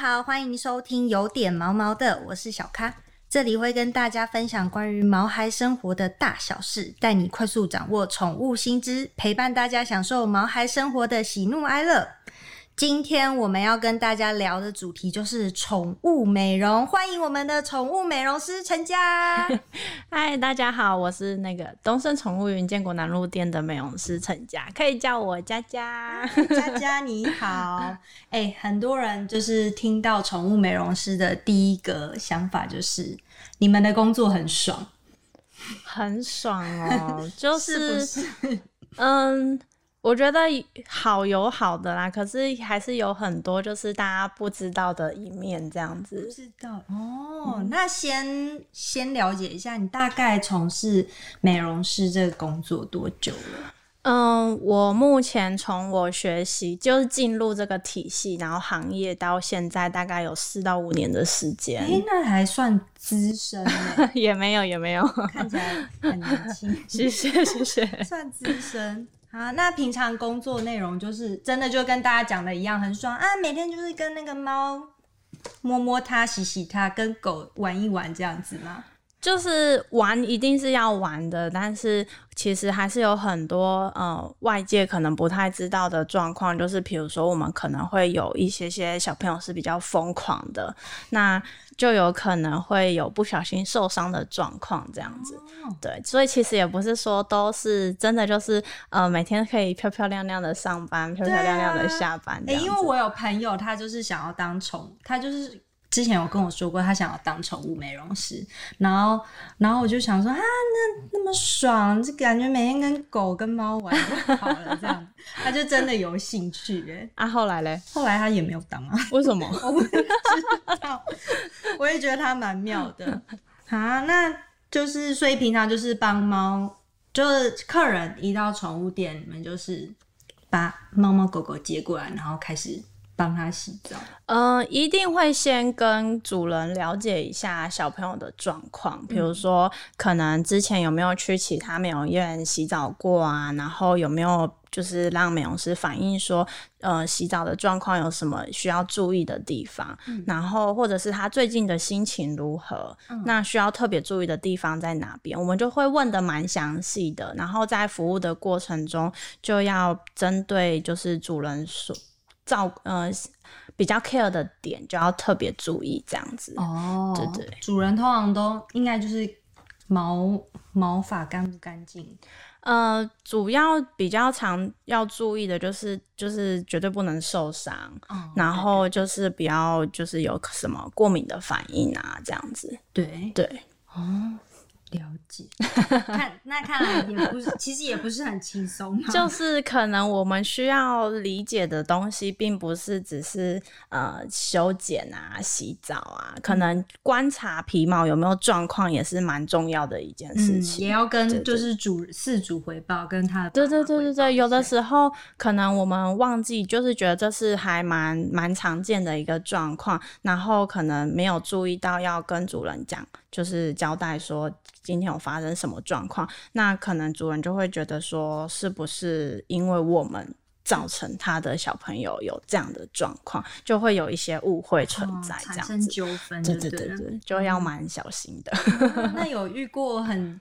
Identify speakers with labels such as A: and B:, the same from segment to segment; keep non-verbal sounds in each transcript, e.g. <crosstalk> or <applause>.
A: 好，欢迎收听有点毛毛的，我是小咖，这里会跟大家分享关于毛孩生活的大小事，带你快速掌握宠物新知，陪伴大家享受毛孩生活的喜怒哀乐。今天我们要跟大家聊的主题就是宠物美容，欢迎我们的宠物美容师陈佳。<laughs>
B: 嗨，大家好，我是那个东森宠物云建国南路店的美容师陈佳，可以叫我佳佳。
A: 佳佳你好，哎、很多人就是听到宠物美容师的第一个想法就是你们的工作很爽，
B: 很爽哦，<laughs> 就是？嗯，我觉得好有好的啦，可是还是有很多就是大家不知道的一面，这样
A: 不
B: 子。
A: 知道哦，那先先了解一下，你大概从事美容师这个工作多久了？
B: 嗯，我目前从我学习就是进入这个体系，然后行业到现在大概有四到五年的时间，
A: 哎、那还算资深呢，
B: 也没有也没有，
A: 看起来很年轻，<laughs>
B: 谢谢谢谢。
A: 算资深。啊，那平常工作内容就是真的就跟大家讲的一样，很爽啊！每天就是跟那个猫摸摸它、洗洗它，跟狗玩一玩这样子吗？
B: 就是玩一定是要玩的，但是其实还是有很多呃外界可能不太知道的状况，就是比如说我们可能会有一些些小朋友是比较疯狂的，那就有可能会有不小心受伤的状况这样子。对，所以其实也不是说都是真的，就是呃每天可以漂漂亮亮的上班，漂漂亮亮的下班这
A: 哎、
B: 样子。
A: 因为我有朋友，他就是想要当宠，他就是之前有跟我说过，他想要当宠物美容师，然后，然后我就想说啊，那那么爽，就感觉每天跟狗跟猫玩就好了，这样，他就真的有兴趣哎。<laughs>
B: 啊，后来嘞？
A: 后来他也没有当啊，
B: 为什么？<laughs>
A: 我不知道，我也觉得他蛮妙的 <laughs> 啊。那就是所以平常就是帮猫，就是客人一到宠物店，你们就是把猫猫狗狗接过来，然后开始帮他洗澡。
B: 嗯，一定会先跟主人了解一下小朋友的状况，比如说可能之前有没有去其他美容院洗澡过啊，然后有没有就是让美容师反映说，呃，洗澡的状况有什么需要注意的地方，然后或者是他最近的心情如何，那需要特别注意的地方在哪边，我们就会问的蛮详细的，然后在服务的过程中就要针对就是主人所照呃比较 care 的点就要特别注意这样子。
A: 哦
B: 对对，
A: 主人通常都应该就是毛毛发干不干净。
B: 呃，主要比较常要注意的就是就是绝对不能受伤，
A: 哦
B: 然后就是不要就是有什么过敏的反应啊这样子。
A: 对
B: 对，
A: 哦，了解。<laughs> 看那看来也不是，其实也不是很轻松嘛。
B: 就是可能我们需要理解的东西，并不是只是呃修剪啊、洗澡啊，可能观察皮毛有没有状况也是蛮重要的一件事
A: 嗯，
B: 情。
A: 也要跟就是主事主回报，跟他的
B: 对对对对对，有的时候可能我们忘记，就是觉得这是还蛮蛮常见的一个状况，然后可能没有注意到要跟主人讲，就是交代说今天有发生什么状况，那可能主人就会觉得说，是不是因为我们造成他的小朋友有这样的状况，就会有一些误会存
A: 哦
B: 在，这
A: 产生
B: 样子。
A: 纠纷，
B: 对
A: 对
B: 对对对，就要蛮小心的。<laughs>
A: 那有遇过很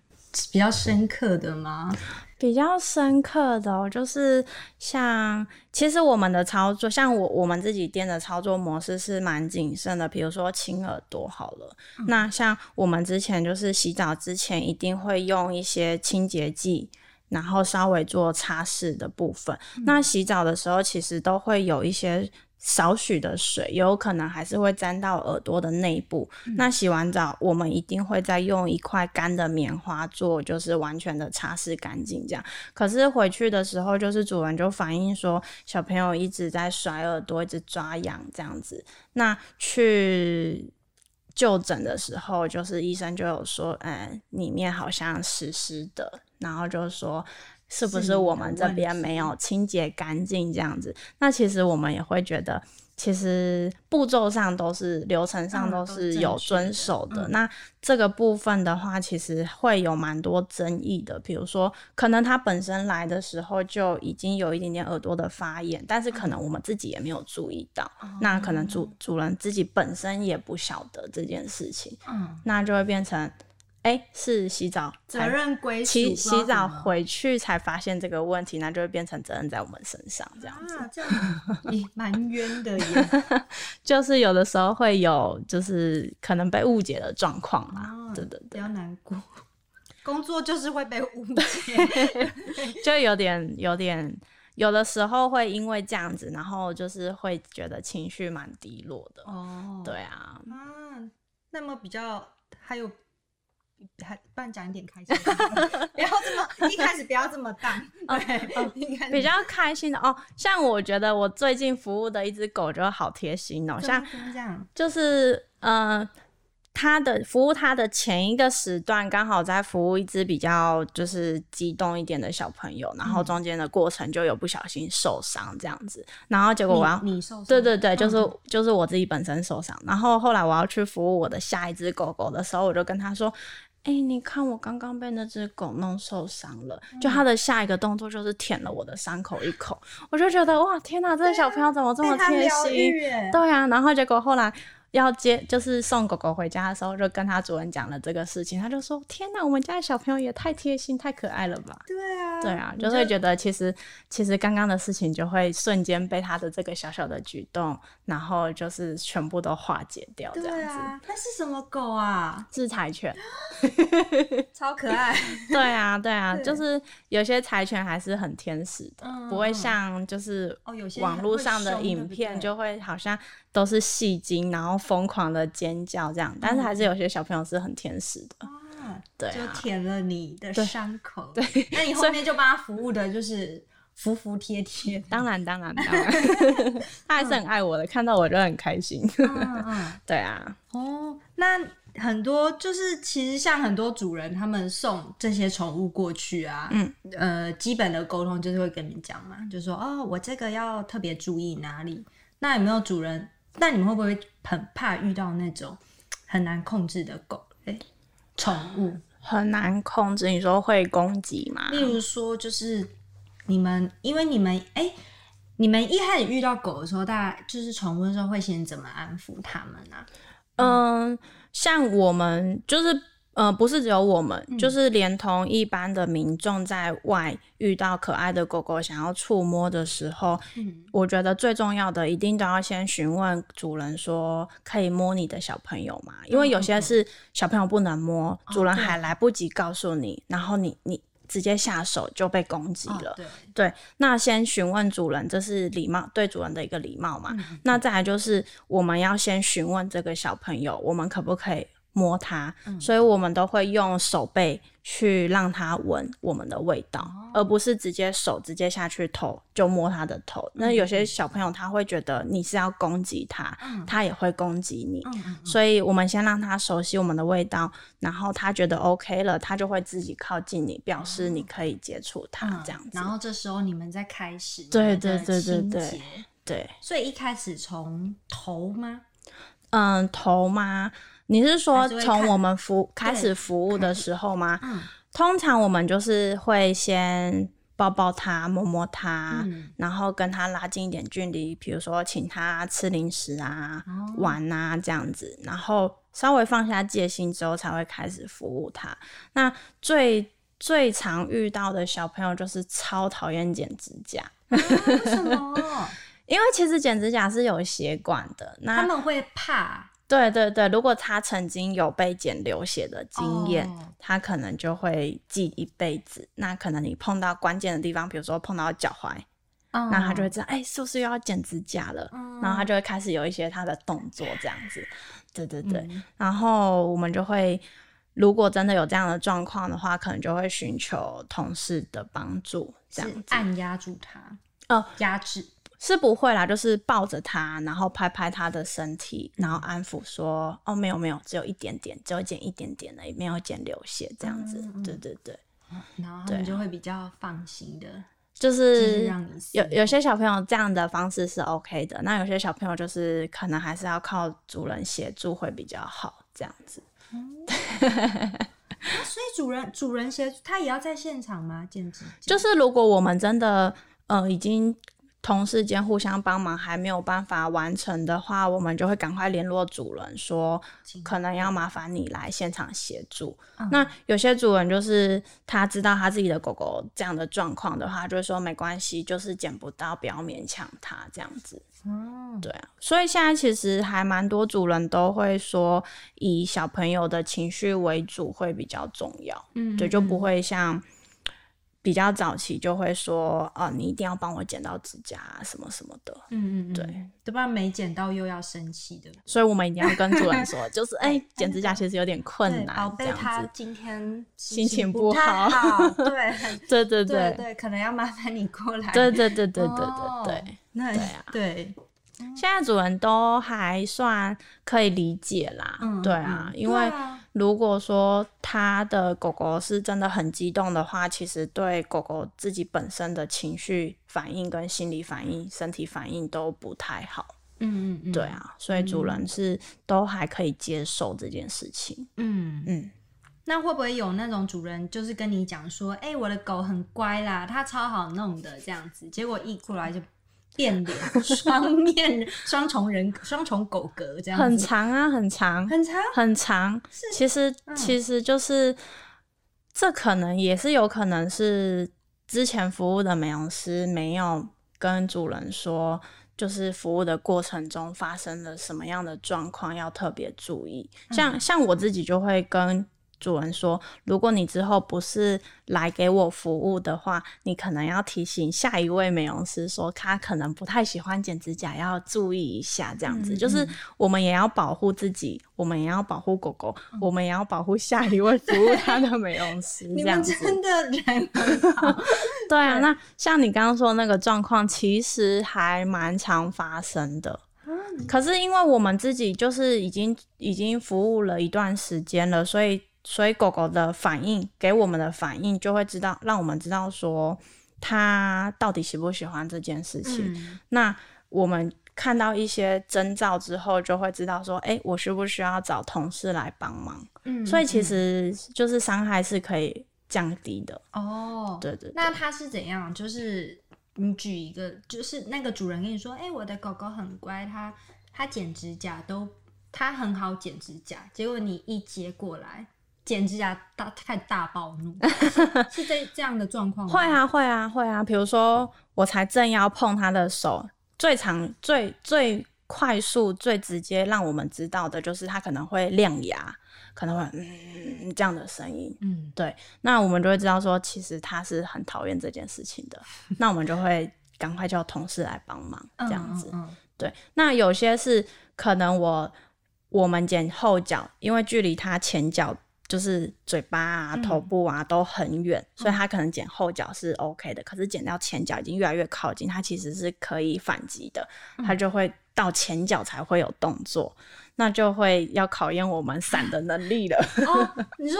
A: 比较深刻的吗？
B: 比较深刻的、哦，就是像其实我们的操作，像我我们自己店的操作模式是蛮谨慎的。比如说清耳朵好了，那像我们之前就是洗澡之前一定会用一些清洁剂。然后稍微做擦拭的部分，那洗澡的时候其实都会有一些少许的水，有可能还是会沾到耳朵的内部。那洗完澡，我们一定会再用一块干的棉花做，就是完全的擦拭干净这样。可是回去的时候，就是主人就反映说，小朋友一直在甩耳朵，一直抓痒这样子。那去就诊的时候，就是医生就有说，嗯，里面好像湿湿的，然后就说。是不
A: 是
B: 我们这边没有清洁干净这样子？那其实我们也会觉得，其实步骤上都是流程上
A: 嗯
B: 都
A: 都是
B: 有遵守的。
A: 嗯
B: 那这个部分的话，其实会有蛮多争议的。比如说，可能他本身来的时候就已经有一点点耳朵的发炎，但是可能我们自己也没有注意到，那可能主主人自己本身也不晓得这件事情，
A: 嗯，
B: 那就会变成，哎、是洗澡
A: 责
B: 才
A: 任归属
B: 洗洗澡回去才发现这个问题，那就会变成责任在我们身上，这样子。
A: 啊，这样也蛮冤的耶。<laughs>
B: 就是有的时候会有，就是可能被误解的状况啦。
A: 哦
B: 对对对，
A: 不要难过，工作就是会被误解。<laughs>
B: 就有点有点，有的时候会因为这样子，然后就是会觉得情绪蛮低落的。
A: 哦，
B: 对啊，
A: 啊，那么比较还有。还不然讲一点开心，<laughs> 不要这么一开始不要这么淡，对，
B: 比较开心的哦。像我觉得我最近服务的一只狗就好贴心哦，像
A: 这样，
B: 就是呃，他的服务他的前一个时段刚好在服务一只比较就是激动一点的小朋友，然后中间的过程就有不小心受伤这样子，然后结果我要
A: 你你受伤，
B: 对对对，就是、
A: 嗯
B: 就是我自己本身受伤，然后后来我要去服务我的下一只狗狗的时候，我就跟他说。哎、你看我刚刚被那只狗弄受伤了，就它的下一个动作就是舔了我的伤口一口，我就觉得哇，天哪，这个小朋友怎么这么贴心？对啊，然后结果后来要接，就是送狗狗回家的时候，就跟他主人讲了这个事情，他就说：“天哪，我们家的小朋友也太贴心、太可爱了吧
A: 对啊，？”
B: 对啊，就会觉得其实其实刚刚的事情就会瞬间被他的这个小小的举动，然后就是全部都化解掉，这样子。
A: 那是什么狗啊？
B: 是柴犬，<gasps>
A: 超可爱，<laughs>
B: 对啊，对啊，
A: 对
B: 就是有些柴犬还是很天使的，
A: 嗯
B: 不会
A: 嗯
B: 像就是
A: 哦有些
B: 网络上的影片就会好像都是戏精，然后疯狂的尖叫这样，但是还是有些小朋友是很天使的，对啊，
A: 舔了你的
B: 对。
A: 伤口，<laughs> 对，那你后面就帮他服务的就是服服帖帖，
B: 当然当然当然，<laughs> 他还是很爱我的，看到我就很开心，
A: 嗯嗯，<laughs>
B: 对啊，
A: 哦，那很多就是其实像很多主人他们送这些宠物过去啊，
B: 嗯，
A: 呃，基本的沟通就是会跟你讲嘛，就说哦，我这个要特别注意哪里。那有没有主人？那你们会不会很怕遇到那种很难控制的狗类宠物？
B: 很难控制，你说会攻击吗？
A: 例如说，就是你们，因为你们，哎、你们一开始遇到狗的时候，大家就是宠物的时候，会先怎么安抚它们啊？
B: 嗯，像我们就是。呃，不是只有我们，
A: 嗯
B: 就是连同一般的民众在外遇到可爱的狗狗想要触摸的时候，
A: 嗯
B: 我觉得最重要的一定都要先询问主人说可以摸你的小朋友吗？因为有些是小朋友不能摸，主人还来不及告诉你，然后你你直接下手就被攻击了。
A: 哦对，
B: 对，那先询问主人，这是礼貌对主人的一个礼貌嘛。
A: 嗯
B: 那再来就是我们要先询问这个小朋友，我们可不可以摸它？
A: 嗯
B: 所以我们都会用手背去让它闻我们的味道，
A: 哦
B: 而不是直接手直接下去头就摸它的头。那有些小朋友他会觉得你是要攻击他，
A: 嗯
B: 他也会攻击你。所以我们先让他熟悉我们的味道，然后他觉得 OK 了，他就会自己靠近你，表示你可以接触他，
A: 嗯
B: 这样子。
A: 然后这时候你们再开始
B: 对对对对对对，
A: 所以一开始从头吗？
B: 嗯，头吗？你是说从我们服开始服务的时候吗？
A: 嗯
B: 通常我们就是会先抱抱他、摸摸他，
A: 嗯
B: 然后跟他拉近一点距离，比如说请他吃零食啊、
A: 哦
B: 玩啊这样子，然后稍微放下戒心之后，才会开始服务他。那最最常遇到的小朋友就是超讨厌剪指甲，
A: 为什么？<laughs>
B: 因为其实剪指甲是有血管的，那
A: 他们会怕
B: 对对对，如果他曾经有被剪流血的经验，
A: 哦
B: 他可能就会记一辈子。那可能你碰到关键的地方，比如说碰到脚踝，
A: 那
B: 那他就会知道，哎、是不是又要剪指甲了？
A: 嗯
B: 然后他就会开始有一些他的动作这样子。对对对，
A: 嗯
B: 然后我们就会，如果真的有这样的状况的话，可能就会寻求同事的帮助，这样子。
A: 按压住他，
B: 哦，
A: 压制。
B: 是不会啦，就是抱着他，然后拍拍他的身体，然后安抚说：“哦，没有没有，只有一点点，只有剪一点点而已，没有剪流血这样子。
A: 嗯嗯
B: 对对对，
A: 然后他们就会比较放心的。
B: 就是
A: 让你
B: 有有些小朋友这样的方式是 OK 的，那有些小朋友就是可能还是要靠主人协助会比较好，这样子。<laughs>
A: 所以主人主人协助他也要在现场吗？剪指甲
B: 就是如果我们真的呃已经同事间互相帮忙还没有办法完成的话，我们就会赶快联络主人说，可能要麻烦你来现场协助。那有些主人就是他知道他自己的狗狗这样的状况的话，就会说没关系，就是捡不到，不要勉强它这样子。
A: 嗯，
B: 对啊，所以现在其实还蛮多主人都会说，以小朋友的情绪为主会比较重要。
A: 嗯
B: 对，就不会像比较早期就会说，啊，你一定要帮我剪到指甲啊，什么什么的。
A: 嗯嗯嗯，
B: 对，
A: 要不然没剪到又要生气的。
B: 所以我们一定要跟主人说，<laughs> 就是哎，剪指甲其实有点困
A: 难，宝
B: 难，这
A: 贝他
B: 样子。
A: 今天
B: 心情
A: 不
B: 好
A: 好，对，<laughs> 很
B: 对对对
A: 可能要麻烦你过来。<laughs>
B: 对对对对对
A: 哦
B: 对对。
A: 那
B: 对啊
A: 对，
B: 现在主人都还算可以理解啦，
A: 嗯
B: 对啊，
A: 嗯
B: 因为
A: 啊
B: 如果说他的狗狗是真的很激动的话，其实对狗狗自己本身的情绪反应、跟心理反应、身体反应都不太好，
A: 嗯嗯嗯，
B: 对，啊，所以主人是都还可以接受这件事情，
A: 嗯。
B: 嗯，
A: 那会不会有那种主人就是跟你讲说，哎、我的狗很乖啦，它超好弄的这样子，结果一过来就变脸，双面双重人双重狗格这样子，
B: 很长啊，很长，
A: 很长，
B: 很长，其实
A: 嗯。
B: 其实就是这可能也是有可能是之前服务的美容师没有跟主人说，就是服务的过程中发生了什么样的状况要特别注意。像像我自己就会跟主人说，如果你之后不是来给我服务的话，你可能要提醒下一位美容师说，他可能不太喜欢剪指甲，要注意一下。这样子，
A: 嗯
B: 就是我们也要保护自己，我们也要保护狗狗，我们也要保护下一位服务他的美容师。<laughs> 这样子，
A: 真的人很好，
B: 对啊。那像你刚刚说的那个状况，其实还蛮常发生的。可是因为我们自己就是已经已经服务了一段时间了，所以所以狗狗的反应给我们的反应就会知道，让我们知道说它到底喜不喜欢这件事情。
A: 嗯
B: 那我们看到一些征兆之后，就会知道说，哎、我需不需要找同事来帮忙？
A: 嗯
B: 所以其实就是伤害是可以降低的。
A: 哦，
B: 对对对
A: 那它是怎样？就是你举一个，就是那个主人跟你说，哎、我的狗狗很乖，它它剪指甲都它很好剪指甲，结果你一接过来剪指甲大太大暴怒，<laughs> 是这这样的状况吗？
B: 会，啊，会啊，会啊。比如说，我才正要碰他的手，最长、最最快速、最直接让我们知道的就是他可能会亮牙，可能会嗯这样的声音。
A: 嗯
B: 对，那我们就会知道说，其实他是很讨厌这件事情的。<laughs> 那我们就会赶快叫同事来帮忙，这样子。
A: 嗯
B: 对，那有些是可能我我们剪后脚，因为距离他前脚就是嘴巴啊、
A: 嗯。
B: 头部啊都很远，所以它可能剪后脚是 OK 的。可是剪到前脚已经越来越靠近，它其实是可以反击的，它就会到前脚才会有动作，那就会要考验我们闪的能力了。
A: 你说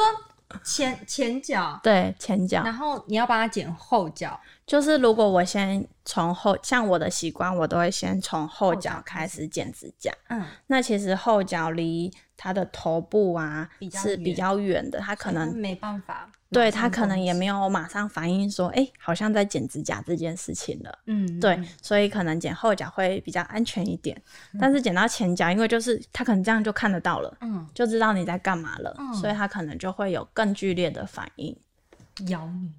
A: 前前脚，<laughs>
B: 对，前脚。
A: 然后你要帮它剪后脚，
B: 就是如果我先从后，像我的习惯，我都会先从后
A: 后脚
B: 脚
A: 开
B: 开始剪指甲。
A: 嗯，
B: 那其实后脚离它的头部啊
A: 比
B: 是比较远的，它可能
A: 没办法，
B: 对它可能也没
A: 有，
B: 马上反应说，哎、好像在剪指甲这件事情了。
A: 嗯，
B: 对
A: 嗯，
B: 所以可能剪后脚会比较安全一点，但是剪到前脚，因为就是它可能这样就看得到了，
A: 嗯，
B: 就知道你在干嘛了，
A: 嗯
B: 所以它可能就会有更剧烈的反应，
A: 咬你，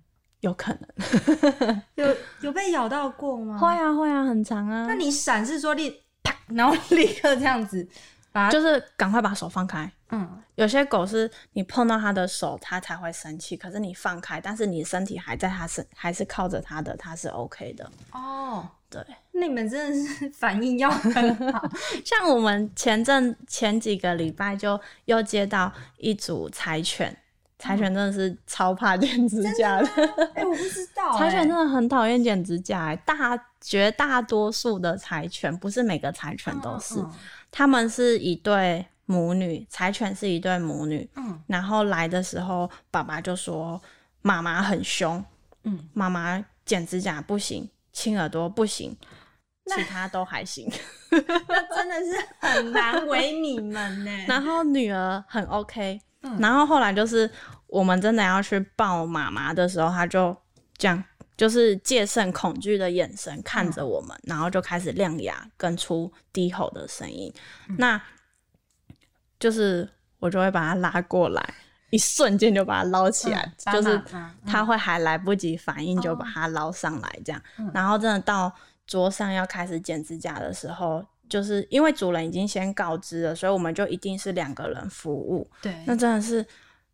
B: 有可能。<laughs>
A: 有有被咬到过吗？
B: 会啊会啊，很长啊。
A: 那你闪是说立啪，然后立刻这样子把它，
B: 就是赶快把手放开。
A: 嗯
B: 有些狗是你碰到它的手，它才会生气，可是你放开，但是你身体还在它身，还是靠着它的，它是 OK 的。
A: 哦，
B: 对，
A: 那你们真的是 <laughs> 反应要很好，<laughs>
B: 像我们前阵前几个礼拜就又接到一组柴犬，柴犬真的是超怕剪指甲的，<laughs>
A: 哎、我不知道、
B: 柴犬
A: 哎。
B: 真的很讨厌剪指甲、欸，大绝大多数的柴犬，不是每个柴犬都是，
A: 嗯
B: 他们是一对母女，柴犬是一对母女，
A: 嗯。
B: 然后来的时候，爸爸就说妈妈很凶，
A: 嗯。
B: 妈妈剪指甲不行，亲耳朵不行，其他都还行。<laughs>
A: 那真的是很难为你们呢。<laughs>
B: 然后女儿很 OK，、然后后来就是我们真的要去抱妈妈的时候，她就这样，就是戒慎恐惧的眼神看着我们，然后就开始亮牙跟出低吼的声音。那就是我就会把她拉过来，一瞬间就把它捞起来，
A: 嗯
B: 就是
A: 把妈妈嗯
B: 她会还来不及反应就把它捞上来，这样。然后真的到桌上要开始剪指甲的时候。就是因为主人已经先告知了，所以我们就一定是两个人服务。
A: 对，
B: 那真的是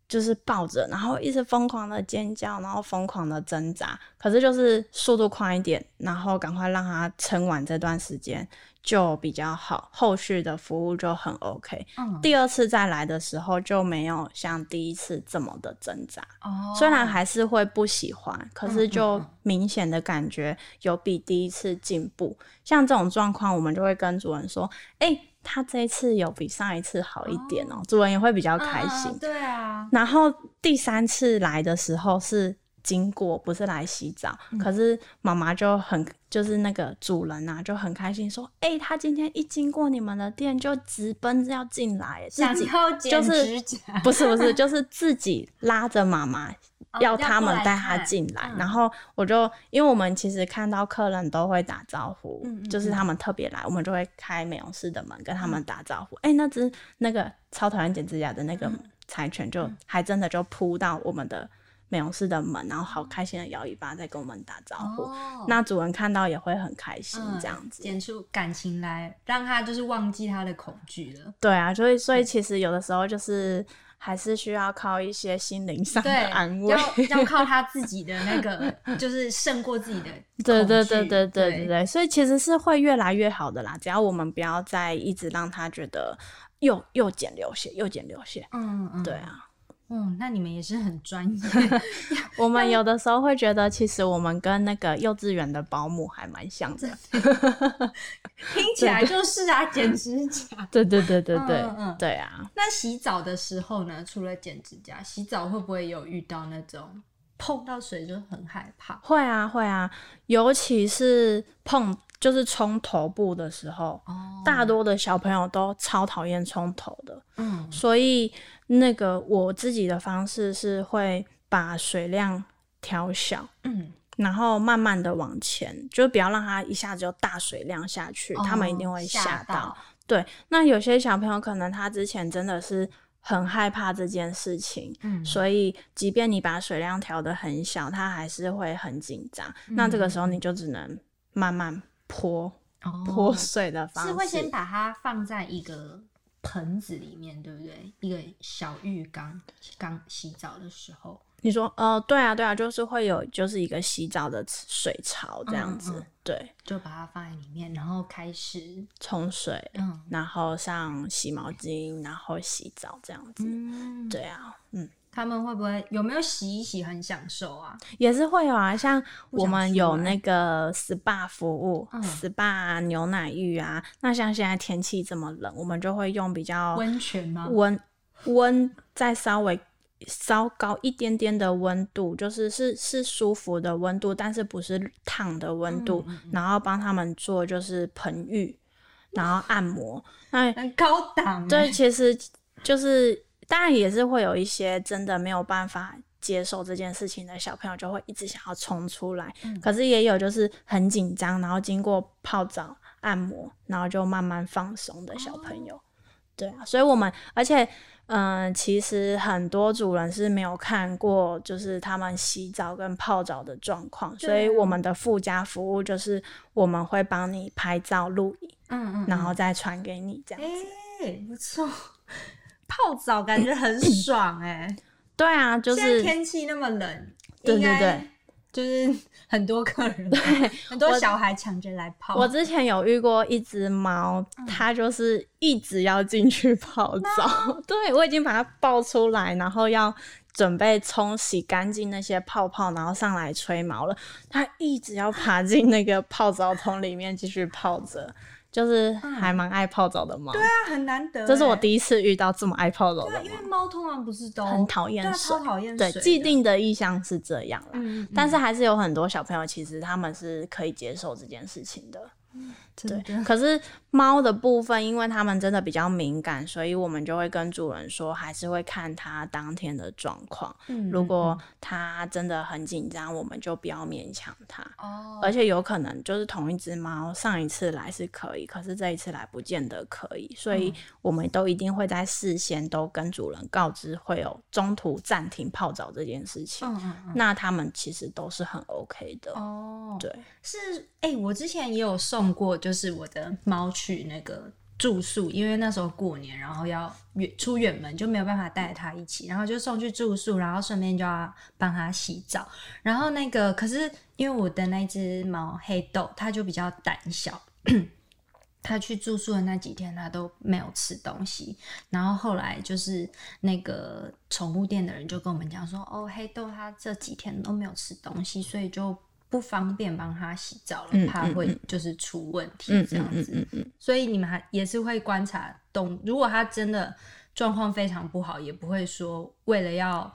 B: 就是抱着，然后一直疯狂的尖叫，然后疯狂的挣扎。可是就是速度快一点，然后赶快让他撑完这段时间就比较好，后续的服务就很 OK。
A: 嗯
B: 第二次再来的时候就没有像第一次这么的挣扎，
A: 哦
B: 虽然还是会不喜欢，可是
A: 嗯
B: 就
A: 嗯
B: 明显的感觉有比第一次进步。像这种状况，我们就会跟主人说：“哎、他这一次有比上一次好一点哦、主人也会比较开心。
A: 嗯对啊，
B: 然后第三次来的时候是经过，不是来洗澡，
A: 嗯。
B: 可是妈妈就很就是那个主人啊就很开心说：“哎、他今天一经过你们的店就直奔要进来，自己就是，不是不是，就是自己拉着妈妈
A: 哦
B: 要他们带他进来，
A: 嗯。
B: 然后我就因为我们其实看到客人都会打招呼，
A: 嗯嗯
B: 就是他们特别来，我们就会开美容室的门跟他们打招呼。哎、那只那个超讨厌剪指甲的那个
A: 嗯。
B: 柴犬就还真的就扑到我们的美容室的门，然后好开心的摇尾巴在跟我们打招呼。
A: 哦
B: 那主人看到也会很开心，
A: 嗯
B: 这样子。
A: 剪出感情来，让他就是忘记他的恐惧了。
B: 对啊，所以所以其实有的时候就是还是需要靠一些心灵上的，安慰。
A: 要要靠他自己的那个，<laughs> 就是胜过自己的
B: 对对对对对
A: 对
B: 对，所以其实是会越来越好的啦，只要我们不要再一直让他觉得又又剪流血又剪流血。
A: 嗯嗯，
B: 对，啊，
A: 嗯，那你们也是很专业，<laughs>
B: 我们有的时候会觉得，其实我们跟那个幼稚园的保姆还蛮像的。
A: 听起来就是啊，剪指甲。
B: 对对对对对
A: 嗯嗯
B: 对啊，
A: 那洗澡的时候呢，除了剪指甲，洗澡会不会有遇到那种碰到水就很害怕？
B: 会啊会啊，尤其是碰就是冲头部的时候，
A: 哦
B: 大多的小朋友都超讨厌冲头的。
A: 嗯
B: 所以那个我自己的方式是会把水量调小，
A: 嗯，
B: 然后慢慢的往前，就不要让它一下子就大水量下去，他们一定会
A: 哦
B: 吓到。
A: 到。
B: 对，那有些小朋友可能他之前真的是很害怕这件事情，
A: 嗯
B: 所以即便你把水量调得很小，他还是会很紧张。那这个时候你就只能慢慢泼
A: 哦。
B: 泼水的方式，
A: 是会先把它放在一个盆子里面，对不对？一个小浴缸，刚洗澡的时候。
B: 你说，呃，对啊，对啊，就是会有就是一个洗澡的水槽这样子，
A: 嗯嗯。
B: 对，
A: 就把它放在里面，然后开始，
B: 冲水，
A: 嗯。
B: 然后上洗毛巾，然后洗澡这样子，
A: 嗯，
B: 对啊，嗯，
A: 他们会不会有没有洗一洗很享受啊？
B: 也是会有啊，像我们有那个 SPA 服务、
A: 嗯
B: SPA 牛奶浴啊，那像现在天气这么冷，我们就会用比较
A: 温泉吗？
B: 温温再稍微稍高一点点的温度，就是是是舒服的温度，但是不是烫的温度，
A: 嗯嗯
B: 然后帮他们做就是盆浴，然后按摩。那
A: 很高档欸，
B: 对，其实就是当然也是会有一些真的没有办法。接受这件事情的小朋友就会一直想要冲出来，
A: 嗯
B: 可是也有就是很紧张，然后经过泡澡、按摩，然后就慢慢放松的小朋友。对啊，所以我们而且嗯、其实很多主人是没有看过，就是他们洗澡跟泡澡的状况，所以我们的附加服务就是我们会帮你拍照录影，
A: 嗯嗯，
B: 然后再传给你这样
A: 哎、
B: 子。
A: 不错，泡澡感觉很爽哎、<coughs>
B: 对啊，就是
A: 天气那么冷，
B: 对对对，
A: 就是很多客人，对很多小孩抢着来泡。
B: 我之前有遇过一只猫，
A: 嗯
B: 它就是一直要进去泡澡。<laughs> 对我已经把它抱出来，然后要准备冲洗干净那些泡泡，然后上来吹毛了。它一直要爬进那个泡澡桶里面继续泡着。就是还蛮爱泡澡的猫。对
A: 啊，很难得。
B: 这是我第一次遇到这么爱泡澡的。
A: 因为猫通常不是都
B: 很讨厌
A: 水，讨厌
B: 水。对，既定的意向是这样啦。嗯。但是还是有很多小朋友，其实他们是可以接受这件事情的。对，可是猫的部分，因为它们真的比较敏感，所以我们就会跟主人说，还是会看它当天的状况。嗯，如果它真的很紧张，我们就不要勉强它。哦，而且有可能就是同一只猫，上一次来是可以，可是这一次来不见得可以，所以我们都一定会在事先都跟主人告知会有中途暂停泡澡这件事情。嗯嗯嗯，那他们其实都是很 OK 的。哦，对，
A: 是哎，我之前也有送过。就是我的猫去那个住宿，因为那时候过年，然后要远出远门，就没有办法带它一起，然后就送去住宿，然后顺便就要帮它洗澡。然后那个可是因为我的那只猫黑豆，它就比较胆小，它去住宿的那几天，它都没有吃东西。然后后来就是那个宠物店的人就跟我们讲说，哦，黑豆它这几天都没有吃东西，所以就。不方便帮他洗澡了，怕会就是出问题这样子，所以你们还也是会观察动。如果他真的状况非常不好，也不会说为了要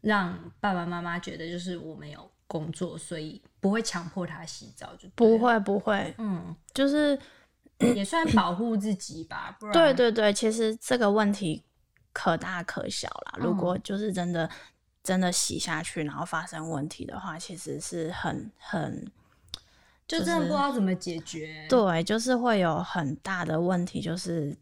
A: 让爸爸妈妈觉得就是我没有工作，所以不会强迫他洗澡，就
B: 不会不会，嗯，就是
A: 也算保护自己吧。
B: 不然对对对，其实这个问题可大可小啦。如果就是真的。真的洗下去，然后发生问题的话，其实是很很，
A: 就真的不知道怎么解决。
B: 对，就是会有很大的问题，就是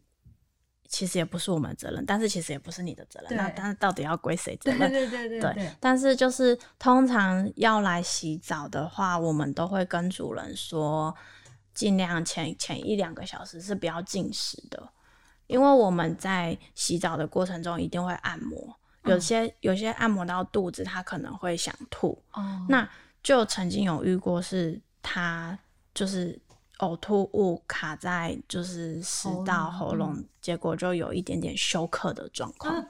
B: 其实也不是我们的责任，但是其实也不是你的责任。那但是到底要归谁 <laughs> 责任？
A: 对对对对。
B: 但是就是通常要来洗澡的话，我们都会跟主人说，尽量前前一两个小时是不要进食的，因为我们在洗澡的过程中一定会按摩。有些有些按摩到肚子，他可能会想吐，那就曾经有遇过，是他就是呕吐物卡在就是食道喉咙，结果就有一点点休克的状况。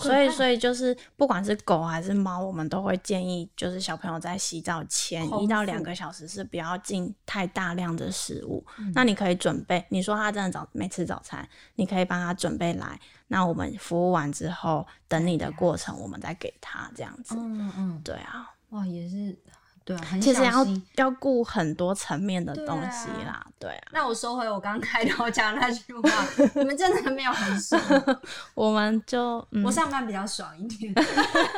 B: 所以，所以就是不管是狗还是猫，我们都会建议，就是小朋友在洗澡前一到两个小时是不要进太大量的食物。那你可以准备，你说他真的早没吃早餐，你可以帮他准备来。那我们服务完之后，等你的过程，我们再给他这样子。嗯嗯，对啊，
A: 哇，也是。对，
B: 其实要要顾很多层面的东西啦，对啊。
A: 那我收回我刚开头讲那句话，你们真的没有很爽，<laughs>
B: 我们就
A: 我上班比较爽一点。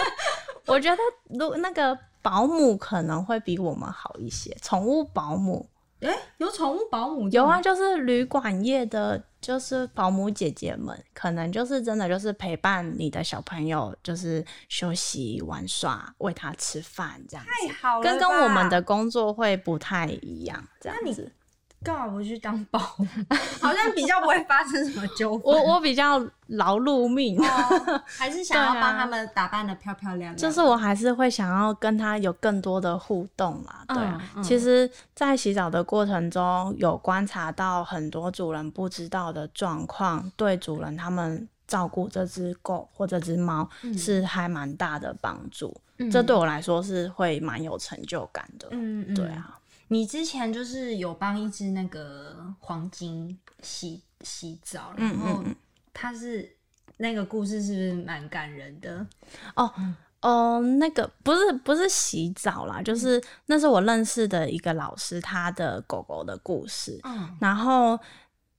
A: <laughs>
B: 我觉得如那个保姆可能会比我们好一些，宠物保姆。
A: 哎，有宠物保姆？
B: 有啊，就是旅馆业的。就是保姆姐姐们，可能就是真的就是陪伴你的小朋友，就是休息玩耍，喂他吃饭这样子，
A: 太好了，
B: 跟跟我们的工作会不太一样，这样子。
A: 干嘛不去当保姆？好像比较不会发生什么纠纷。
B: 我我比较劳碌命，
A: 还是想要帮他们打扮的漂漂亮亮。
B: 就是我还是会想要跟他有更多的互动啦。对啊，其实，在洗澡的过程中，有观察到很多主人不知道的状况，对主人他们照顾这只狗或这只猫是还蛮大的帮助。这对我来说是会蛮有成就感的。嗯嗯，对啊。
A: 你之前就是有帮一只那个黄金洗洗澡，然后它是那个故事是不是蛮感人的？
B: 哦哦，那个不是不是洗澡啦，就是那是我认识的一个老师他的狗狗的故事。嗯，然后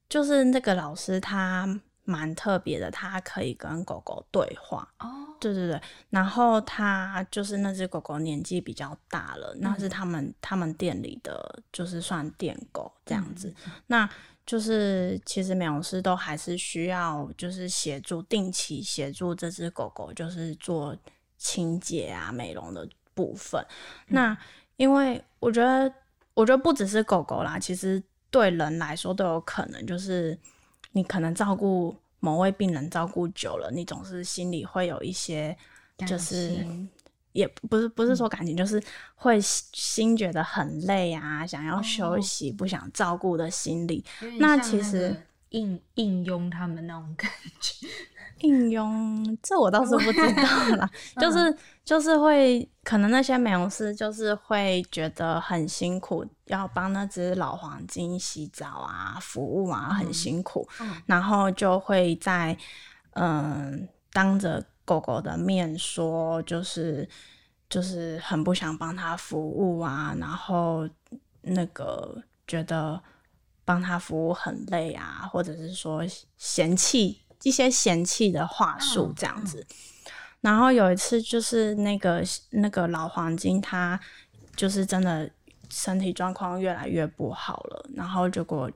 B: 就是那个老师他。蛮特别的，它可以跟狗狗对话。哦，对对对，然后它就是那只狗狗年纪比较大了，那是他们他们店里的，就是算店狗这样子。那就是其实美容师都还是需要，就是协助定期协助这只狗狗，就是做清洁啊、美容的部分。那因为我觉得，我觉得不只是狗狗啦，其实对人来说都有可能，就是。你可能照顾某位病人照顾久了，你总是心里会有一些，就是也不是不是说感情，就是会心觉得很累啊，想要休息，不想照顾的心理。那其实
A: 应应用他们那种感觉。
B: 应用这我倒是不知道啦，<laughs> 就是就是会可能那些美容师就是会觉得很辛苦，要帮那只老黄金洗澡啊、服务啊，很辛苦，然后就会在嗯当着狗狗的面说，就是就是很不想帮他服务啊，然后那个觉得帮他服务很累啊，或者是说嫌弃。一些嫌弃的话术这样子，然后有一次就是那个那个老黄金，他就是真的身体状况越来越不好了，然后结果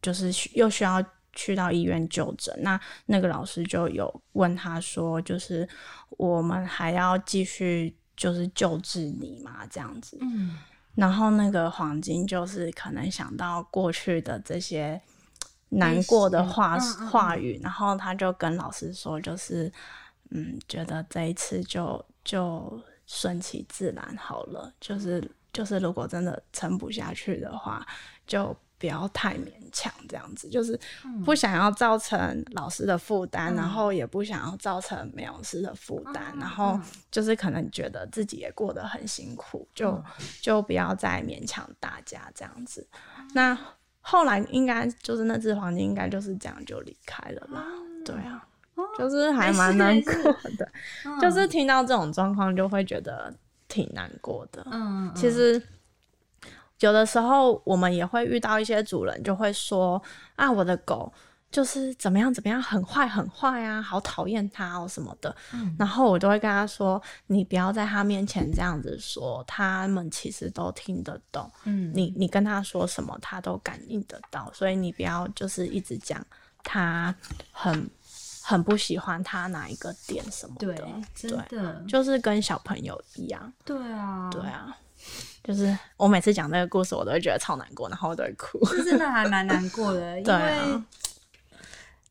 B: 就是又需要去到医院就诊。那那个老师就有问他说，就是我们还要继续就是救治你吗？这样子，嗯，然后那个黄金就是可能想到过去的这些。难过的话话语，然后他就跟老师说，就是嗯，觉得这一次就就顺其自然好了，就是就是如果真的撑不下去的话，就不要太勉强，这样子就是不想要造成老师的负担，然后也不想要造成美容师的负担，然后就是可能觉得自己也过得很辛苦，就就不要再勉强大家这样子，那。后来应该就是那只黄金，应该就是这样就离开了啦。对啊，就是还蛮难过的，<laughs> 就是听到这种状况就会觉得挺难过的。嗯，其实有的时候我们也会遇到一些主人就会说啊，我的狗。就是怎么样怎么样很坏很坏啊，好讨厌它哦什么的。然后我就会跟他说：“你不要在他面前这样子说，他们其实都听得懂。嗯，你你跟他说什么，他都感应得到。所以你不要就是一直讲他很很不喜欢他哪一个点什么的。
A: 对，真的
B: 就是跟小朋友一样。
A: 对啊，
B: 对啊，就是我每次讲这个故事，我都会觉得超难过，然后我都会哭。
A: 是真的还蛮难过的，<laughs> 因为。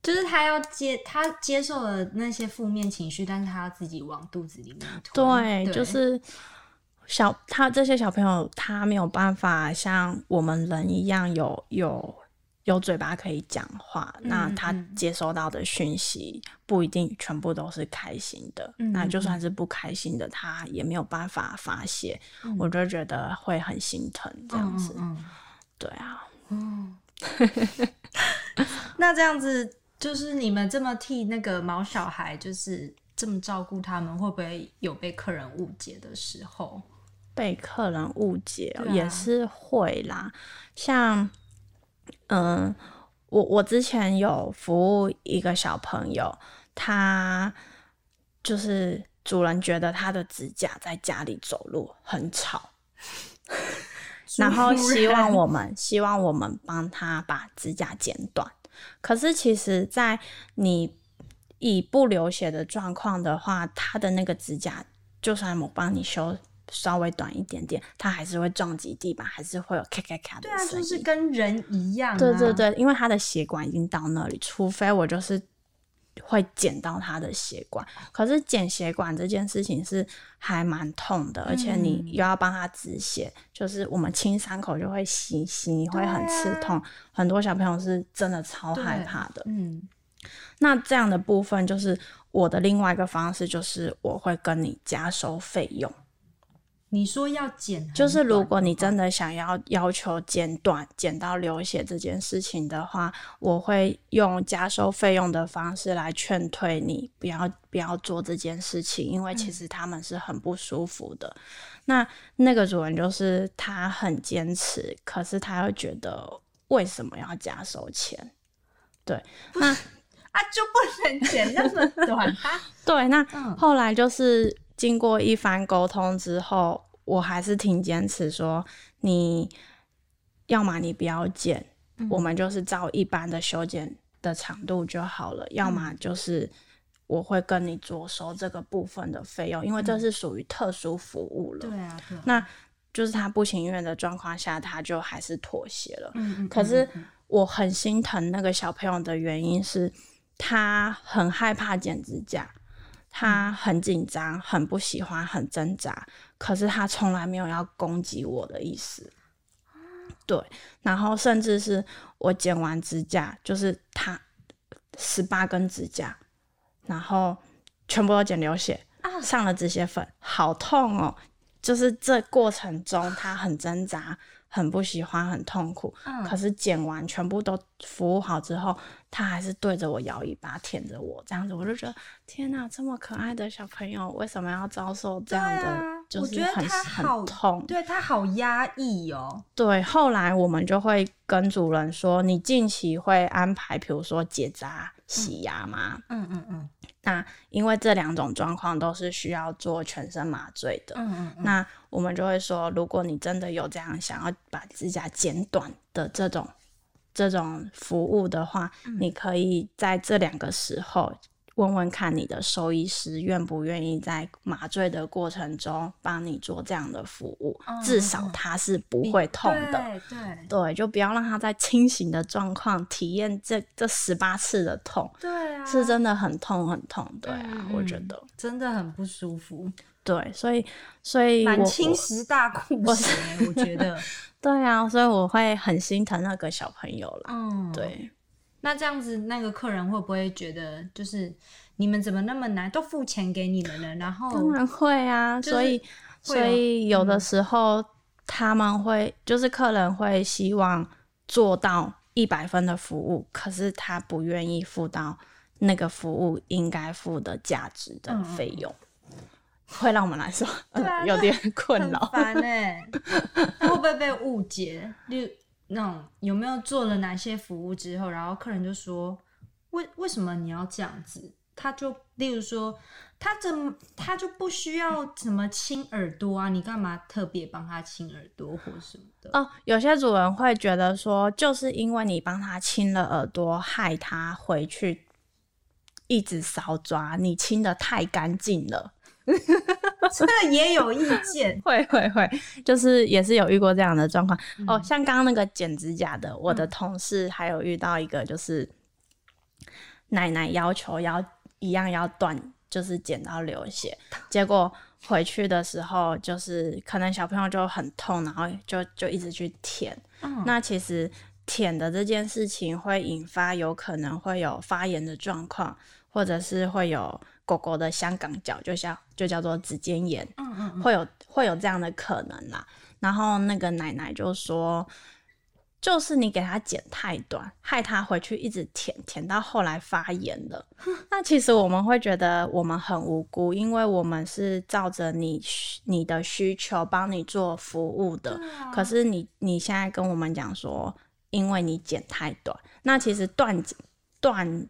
A: 就是他要接，他接受了那些负面情绪，但是他要自己往肚子里面
B: 吞。对，就是小他这些小朋友，他没有办法像我们人一样有有有嘴巴可以讲话。那他接收到的讯息不一定全部都是开心的。那就算是不开心的，他也没有办法发泄。我就觉得会很心疼这样子。对啊。嗯。<laughs>
A: 那这样子。就是你们这么替那个毛小孩，就是这么照顾他们，会不会有被客人误解的时候？
B: 被客人误解也是会啦。像，嗯，我我之前有服务一个小朋友，他就是主人觉得他的指甲在家里走路很吵，<laughs> 然后希望我们希望我们帮他把指甲剪短。可是，其实，在你以不流血的状况的话，他的那个指甲，就算我帮你修稍微短一点点，它还是会撞击地板，还是会有咔咔咔的声
A: 音。对啊，就是跟人一样。
B: 对对对，因为它的血管已经到那里，除非我就是。会剪到它的血管，可是剪血管这件事情是还蛮痛的，而且你又要帮他止血，就是我们清伤口就会洗洗，会很刺痛，很多小朋友是真的超害怕的。嗯，那这样的部分就是我的另外一个方式，就是我会跟你加收费用。
A: 你说要剪，
B: 就是如果你真的想要要求剪短、剪到流血这件事情的话，我会用加收费用的方式来劝退你，不要不要做这件事情，因为其实他们是很不舒服的。那那个主人就是他很坚持，可是他又觉得为什么要加收钱？对，<laughs> 那
A: 啊就不能剪那么短啊？<laughs>
B: 对，那后来就是。经过一番沟通之后，我还是挺坚持说，你要么你不要剪，我们就是照一般的修剪的长度就好了；要么就是我会跟你着收这个部分的费用，因为这是属于特殊服务了。
A: 对啊，
B: 那就是他不情愿的状况下，他就还是妥协了。嗯可是我很心疼那个小朋友的原因是，他很害怕剪指甲。他很紧张，很不喜欢，很挣扎。可是他从来没有要攻击我的意思。对，然后甚至是我剪完指甲，就是他十八根指甲，然后全部都剪流血，
A: 啊
B: 上了止血粉，好痛哦！就是这过程中他很挣扎，很不喜欢，很痛苦。
A: 嗯
B: 可是剪完全部都服务好之后，他还是对着我摇尾巴，舔着我，这样子我就觉得天哪，这么可爱的小朋友为什么要遭受这样的？
A: 啊
B: 就是很痛。
A: 对他好压抑哦。
B: 对，后来我们就会跟主人说，你近期会安排，比如说结扎、洗牙吗？
A: 嗯嗯嗯
B: 那因为这两种状况都是需要做全身麻醉的，
A: 嗯嗯嗯，
B: 那我们就会说，如果你真的有这样想要把指甲剪短的这种这种服务的话，
A: 嗯。
B: 你可以在这两个时候问问看你的兽医师愿不愿意在麻醉的过程中帮你做这样的服务，
A: 嗯
B: 至少他是不会痛的。
A: 对对
B: 对，就不要让他在清醒的状况体验这这十八次的痛，
A: 对啊，
B: 是真的很痛很痛。对啊，我觉得
A: 真的很不舒服，
B: 对，所以所以
A: 蛮
B: 我我
A: 侵蚀大酷刑欸，我觉得。<laughs>
B: 对啊，所以我会很心疼那个小朋友啦。
A: 嗯，。
B: 对，
A: 那这样子，那个客人会不会觉得，就是你们怎么那么难，都付钱给你们了，然后
B: 当然会啊，
A: 就是
B: 所以所以有的时候他们会就是客人会希望做到一百分的服务，可是他不愿意付到那个服务应该付的价值的费用，会让我们来说、有点困
A: 很
B: 扰。
A: 烦哎、那 <laughs> 会不会被误解？例如那种有没有做了哪些服务之后，然后客人就说为为什么你要这样子？他就例如说，他怎他就不需要怎么亲耳朵啊？你干嘛特别帮他亲耳朵或什么的？
B: 哦，有些主人会觉得说，就是因为你帮他亲了耳朵，害他回去一直搔抓，你亲的太干净了。<laughs>
A: 这也有意见。<laughs>
B: 会会会，就是也是有遇过这样的状况、
A: 嗯
B: 哦。像刚刚那个剪指甲的，我的同事还有遇到一个，就是奶奶要求要一样要断，就是剪到流血，结果回去的时候，就是可能小朋友就很痛，然后就就一直去舔。
A: 嗯
B: 那其实舔的这件事情会引发有可能会有发炎的状况，或者是会有狗狗的香港脚，就像就叫做指尖炎。
A: 嗯嗯
B: 会有会有这样的可能啦。然后那个奶奶就说，就是你给它剪太短，害它回去一直舔，舔到后来发炎了。那其实我们会觉得我们很无辜，因为我们是照着你你的需求帮你做服务的，
A: 啊
B: 可是你你现在跟我们讲说，因为你剪太短，那其实断断。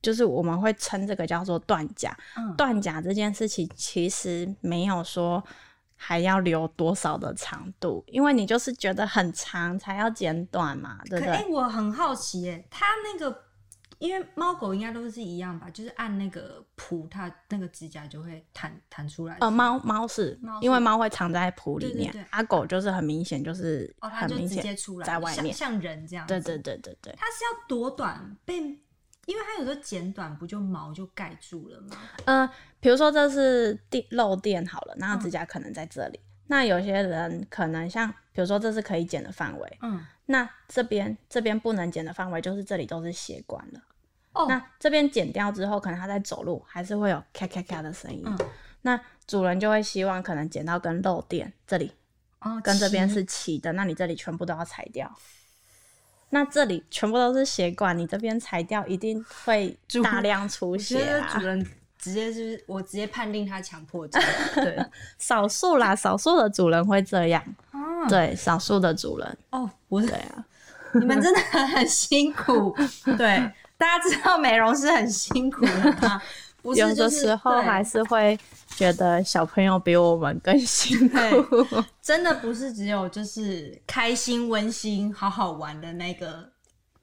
B: 就是我们会称这个叫做断甲，
A: 嗯
B: 断甲这件事情其实没有说还要留多少的长度，因为你就是觉得很长才要剪短嘛，对不对？
A: 我很好奇耶，它那个因为猫狗应该都是一样吧，就是按那个蹼，它那个指甲就会弹弹出来。
B: 呃，猫猫是
A: 猫是
B: 因为猫会藏在蹼里面，阿狗就是很明显就是
A: 哦，它就直接出来
B: 在外面，
A: 像像人这样。
B: 对对。对对对。
A: 它是要多短被？因为它有时候剪短，不就毛就盖住了吗？
B: 呃，比如说这是垫漏电好了，那
A: 嗯
B: 指甲可能在这里。那有些人可能像，比如说这是可以剪的范围，
A: 嗯，
B: 那这边这边不能剪的范围就是这里都是血管了。
A: 哦，
B: 那这边剪掉之后，可能它在走路还是会有咔咔咔的声音。
A: 嗯
B: 那主人就会希望可能剪到跟漏电这里
A: 哦，
B: 跟这边是齐的，那你这里全部都要裁掉。那这里全部都是血管，你这边裁掉一定会大量出血啊
A: 得主！人直接就是我直接判定他强迫症。<laughs> 对，
B: 少数啦，少数的主人会这样，
A: 哦
B: 对，少数的主人，
A: 哦，不是
B: 对啊，<laughs>
A: 你们真的很辛苦。<laughs> 对，大家知道美容师很辛苦的吗？不是，
B: 有的时候还是会觉得小朋友比我们更辛苦。
A: 真的不是只有就是开心、温馨、好好玩的那个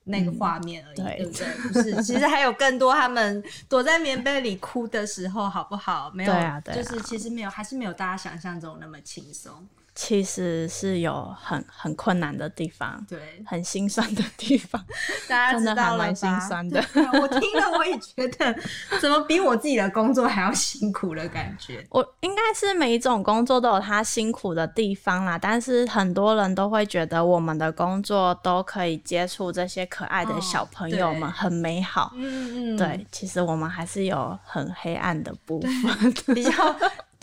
A: 那个画面而已，
B: 嗯对
A: 对不对？不是，其实还有更多他们躲在棉被里哭的时候，好不好？没有，
B: 对啊对啊
A: 就是其实没有，还是没有大家想象中那么轻松。
B: 其实是有很很困难的地方，
A: 对，
B: 很心酸的地方，<laughs>
A: 大家
B: 真的还蛮心酸的。
A: 我听了我也觉得，怎么比我自己的工作还要辛苦的感觉。
B: 我应该是每一种工作都有它辛苦的地方啦，但是很多人都会觉得我们的工作都可以接触这些可爱的小朋友们，
A: 哦
B: 很美好。
A: 嗯嗯
B: 对，其实我们还是有很黑暗的部分。<laughs>
A: 比较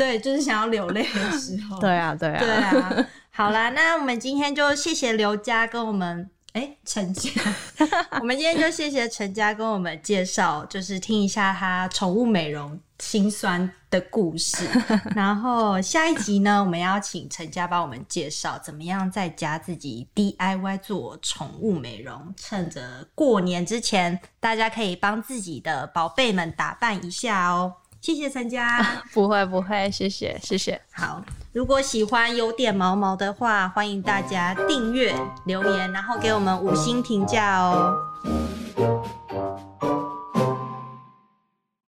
A: 对，就是想要流泪的时候。<laughs>
B: 对啊，对啊，
A: 对啊，好啦，那我们今天就谢谢刘佳跟我们。哎，陈佳，<laughs> 我们今天就谢谢陈佳跟我们介绍，就是听一下他宠物美容心酸的故事。然后下一集呢，我们要请陈佳帮我们介绍怎么样在家自己 DIY 做宠物美容，趁着过年之前，大家可以帮自己的宝贝们打扮一下哦。谢谢参加。<laughs>
B: 不会不会，谢谢谢谢。
A: 好，如果喜欢有点毛毛的话，欢迎大家订阅、留言，然后给我们五星评价哦。